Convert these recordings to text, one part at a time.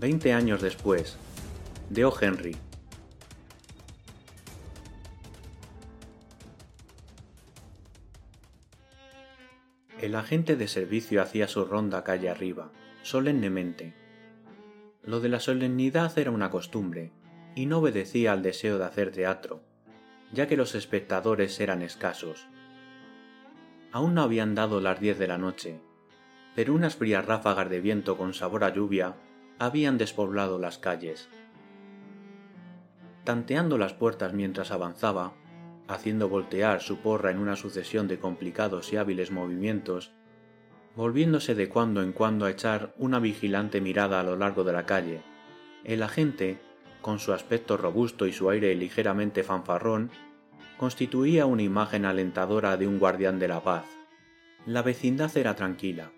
Veinte años después, de O. Henry. El agente de servicio hacía su ronda calle arriba, solemnemente. Lo de la solemnidad era una costumbre, y no obedecía al deseo de hacer teatro, ya que los espectadores eran escasos. Aún no habían dado las diez de la noche, pero unas frías ráfagas de viento con sabor a lluvia habían despoblado las calles. Tanteando las puertas mientras avanzaba, haciendo voltear su porra en una sucesión de complicados y hábiles movimientos, volviéndose de cuando en cuando a echar una vigilante mirada a lo largo de la calle, el agente, con su aspecto robusto y su aire ligeramente fanfarrón, constituía una imagen alentadora de un guardián de la paz. La vecindad era tranquila.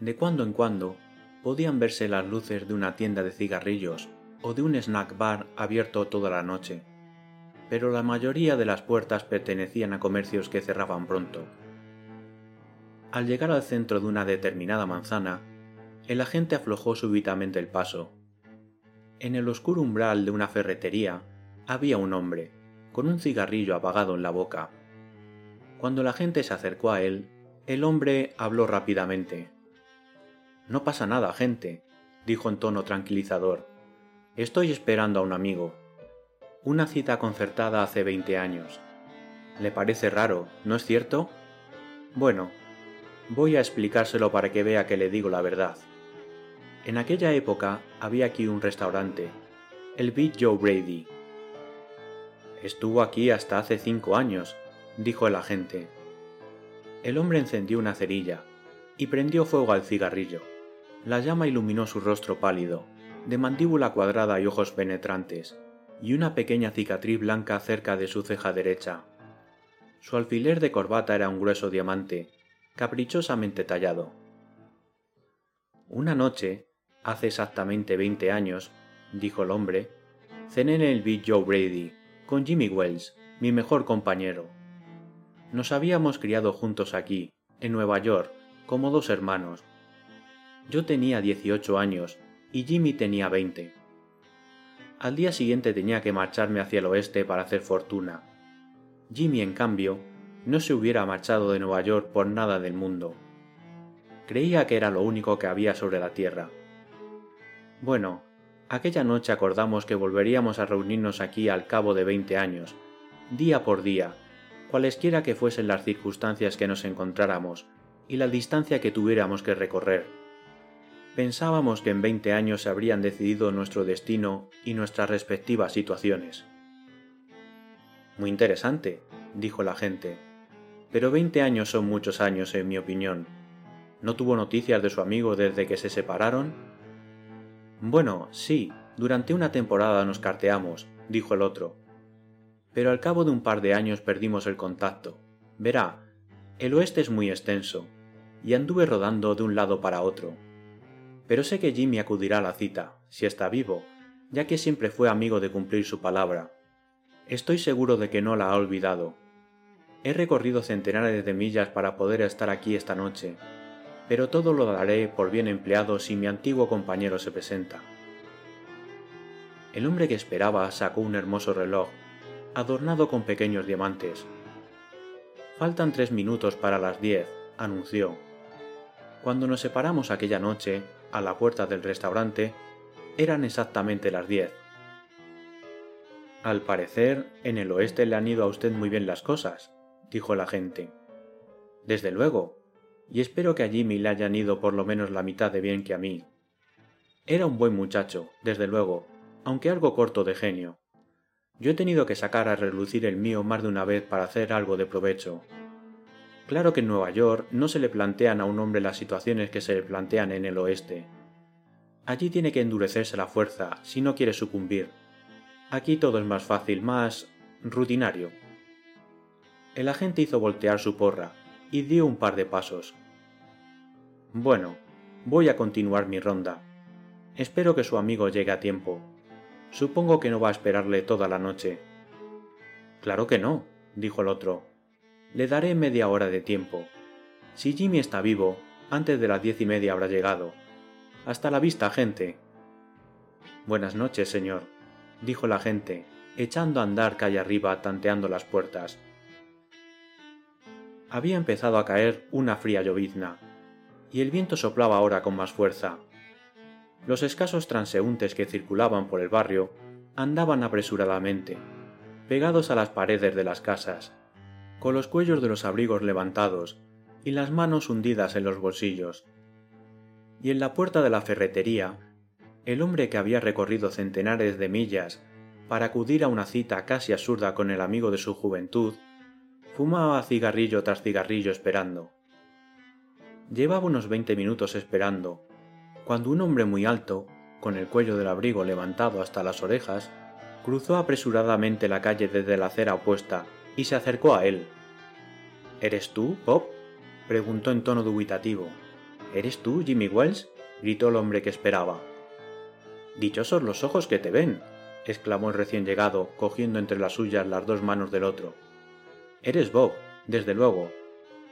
De cuando en cuando podían verse las luces de una tienda de cigarrillos o de un snack bar abierto toda la noche, pero la mayoría de las puertas pertenecían a comercios que cerraban pronto. Al llegar al centro de una determinada manzana, el agente aflojó súbitamente el paso. En el oscuro umbral de una ferretería había un hombre, con un cigarrillo apagado en la boca. Cuando la gente se acercó a él, el hombre habló rápidamente. No pasa nada, gente, dijo en tono tranquilizador. Estoy esperando a un amigo. Una cita concertada hace veinte años. ¿Le parece raro, no es cierto? Bueno, voy a explicárselo para que vea que le digo la verdad. En aquella época había aquí un restaurante, el Big Joe Brady. Estuvo aquí hasta hace cinco años, dijo el agente. El hombre encendió una cerilla y prendió fuego al cigarrillo. La llama iluminó su rostro pálido, de mandíbula cuadrada y ojos penetrantes, y una pequeña cicatriz blanca cerca de su ceja derecha. Su alfiler de corbata era un grueso diamante, caprichosamente tallado. Una noche, hace exactamente veinte años, dijo el hombre, cené en el Big Joe Brady, con Jimmy Wells, mi mejor compañero. Nos habíamos criado juntos aquí, en Nueva York, como dos hermanos, yo tenía 18 años y Jimmy tenía 20. Al día siguiente tenía que marcharme hacia el oeste para hacer fortuna. Jimmy, en cambio, no se hubiera marchado de Nueva York por nada del mundo. Creía que era lo único que había sobre la tierra. Bueno, aquella noche acordamos que volveríamos a reunirnos aquí al cabo de veinte años, día por día, cualesquiera que fuesen las circunstancias que nos encontráramos y la distancia que tuviéramos que recorrer pensábamos que en veinte años se habrían decidido nuestro destino y nuestras respectivas situaciones. Muy interesante, dijo la gente, pero veinte años son muchos años, en mi opinión. ¿No tuvo noticias de su amigo desde que se separaron? Bueno, sí, durante una temporada nos carteamos, dijo el otro. Pero al cabo de un par de años perdimos el contacto. Verá, el oeste es muy extenso, y anduve rodando de un lado para otro, pero sé que Jimmy acudirá a la cita, si está vivo, ya que siempre fue amigo de cumplir su palabra. Estoy seguro de que no la ha olvidado. He recorrido centenares de millas para poder estar aquí esta noche, pero todo lo daré por bien empleado si mi antiguo compañero se presenta. El hombre que esperaba sacó un hermoso reloj, adornado con pequeños diamantes. Faltan tres minutos para las diez, anunció. Cuando nos separamos aquella noche, a la puerta del restaurante, eran exactamente las diez. Al parecer, en el oeste le han ido a usted muy bien las cosas, dijo el agente. Desde luego, y espero que a Jimmy le hayan ido por lo menos la mitad de bien que a mí. Era un buen muchacho, desde luego, aunque algo corto de genio. Yo he tenido que sacar a relucir el mío más de una vez para hacer algo de provecho, Claro que en Nueva York no se le plantean a un hombre las situaciones que se le plantean en el oeste. Allí tiene que endurecerse la fuerza si no quiere sucumbir. Aquí todo es más fácil, más rutinario. El agente hizo voltear su porra y dio un par de pasos. Bueno, voy a continuar mi ronda. Espero que su amigo llegue a tiempo. Supongo que no va a esperarle toda la noche. Claro que no, dijo el otro. Le daré media hora de tiempo. Si Jimmy está vivo, antes de las diez y media habrá llegado. Hasta la vista, gente. Buenas noches, señor, dijo la gente, echando a andar calle arriba tanteando las puertas. Había empezado a caer una fría llovizna, y el viento soplaba ahora con más fuerza. Los escasos transeúntes que circulaban por el barrio andaban apresuradamente, pegados a las paredes de las casas, con los cuellos de los abrigos levantados y las manos hundidas en los bolsillos. Y en la puerta de la ferretería, el hombre que había recorrido centenares de millas para acudir a una cita casi absurda con el amigo de su juventud, fumaba cigarrillo tras cigarrillo esperando. Llevaba unos veinte minutos esperando, cuando un hombre muy alto, con el cuello del abrigo levantado hasta las orejas, cruzó apresuradamente la calle desde la acera opuesta y se acercó a él. ¿Eres tú, Bob? preguntó en tono dubitativo. ¿Eres tú, Jimmy Wells? gritó el hombre que esperaba. Dichosos los ojos que te ven, exclamó el recién llegado, cogiendo entre las suyas las dos manos del otro. Eres Bob, desde luego.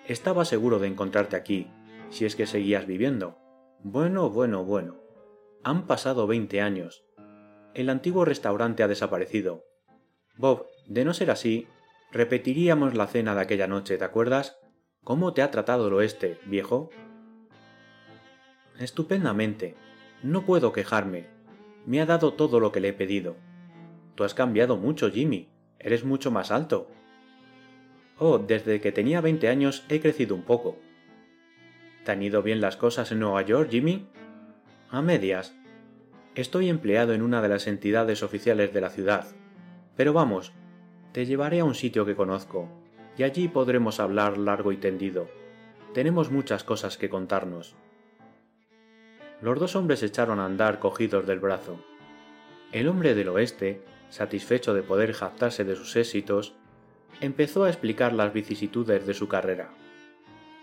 Estaba seguro de encontrarte aquí, si es que seguías viviendo. Bueno, bueno, bueno. Han pasado veinte años. El antiguo restaurante ha desaparecido. Bob, de no ser así, repetiríamos la cena de aquella noche, ¿te acuerdas? ¿Cómo te ha tratado el oeste, viejo? Estupendamente. No puedo quejarme. Me ha dado todo lo que le he pedido. Tú has cambiado mucho, Jimmy. Eres mucho más alto. Oh, desde que tenía veinte años he crecido un poco. ¿Te han ido bien las cosas en Nueva York, Jimmy? A medias. Estoy empleado en una de las entidades oficiales de la ciudad. Pero vamos, te llevaré a un sitio que conozco, y allí podremos hablar largo y tendido. Tenemos muchas cosas que contarnos. Los dos hombres echaron a andar cogidos del brazo. El hombre del oeste, satisfecho de poder jactarse de sus éxitos, empezó a explicar las vicisitudes de su carrera.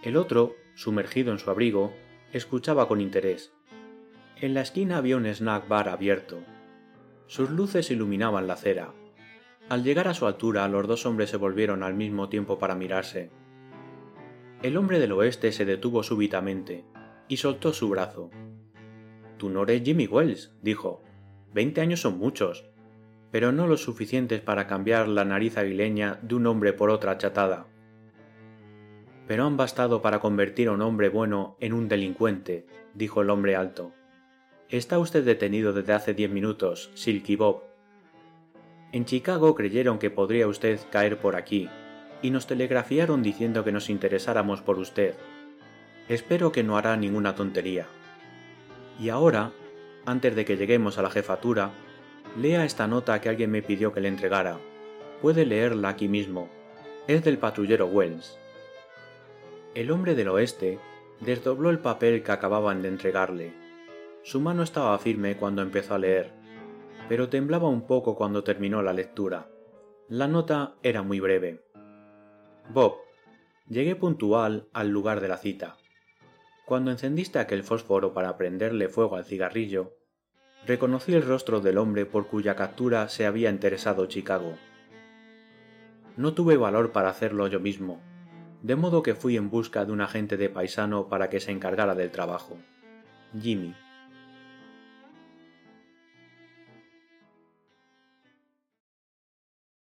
El otro, sumergido en su abrigo, escuchaba con interés. En la esquina había un snack bar abierto. Sus luces iluminaban la acera. Al llegar a su altura, los dos hombres se volvieron al mismo tiempo para mirarse. El hombre del oeste se detuvo súbitamente y soltó su brazo. Tú no eres Jimmy Wells, dijo. Veinte años son muchos, pero no los suficientes para cambiar la nariz aguileña de un hombre por otra achatada pero han bastado para convertir a un hombre bueno en un delincuente, dijo el hombre alto. Está usted detenido desde hace diez minutos, Silky Bob. En Chicago creyeron que podría usted caer por aquí, y nos telegrafiaron diciendo que nos interesáramos por usted. Espero que no hará ninguna tontería. Y ahora, antes de que lleguemos a la jefatura, lea esta nota que alguien me pidió que le entregara. Puede leerla aquí mismo. Es del patrullero Wells. El hombre del oeste desdobló el papel que acababan de entregarle. Su mano estaba firme cuando empezó a leer, pero temblaba un poco cuando terminó la lectura. La nota era muy breve. Bob, llegué puntual al lugar de la cita. Cuando encendiste aquel fósforo para prenderle fuego al cigarrillo, reconocí el rostro del hombre por cuya captura se había interesado Chicago. No tuve valor para hacerlo yo mismo, de modo que fui en busca de un agente de paisano para que se encargara del trabajo. Jimmy.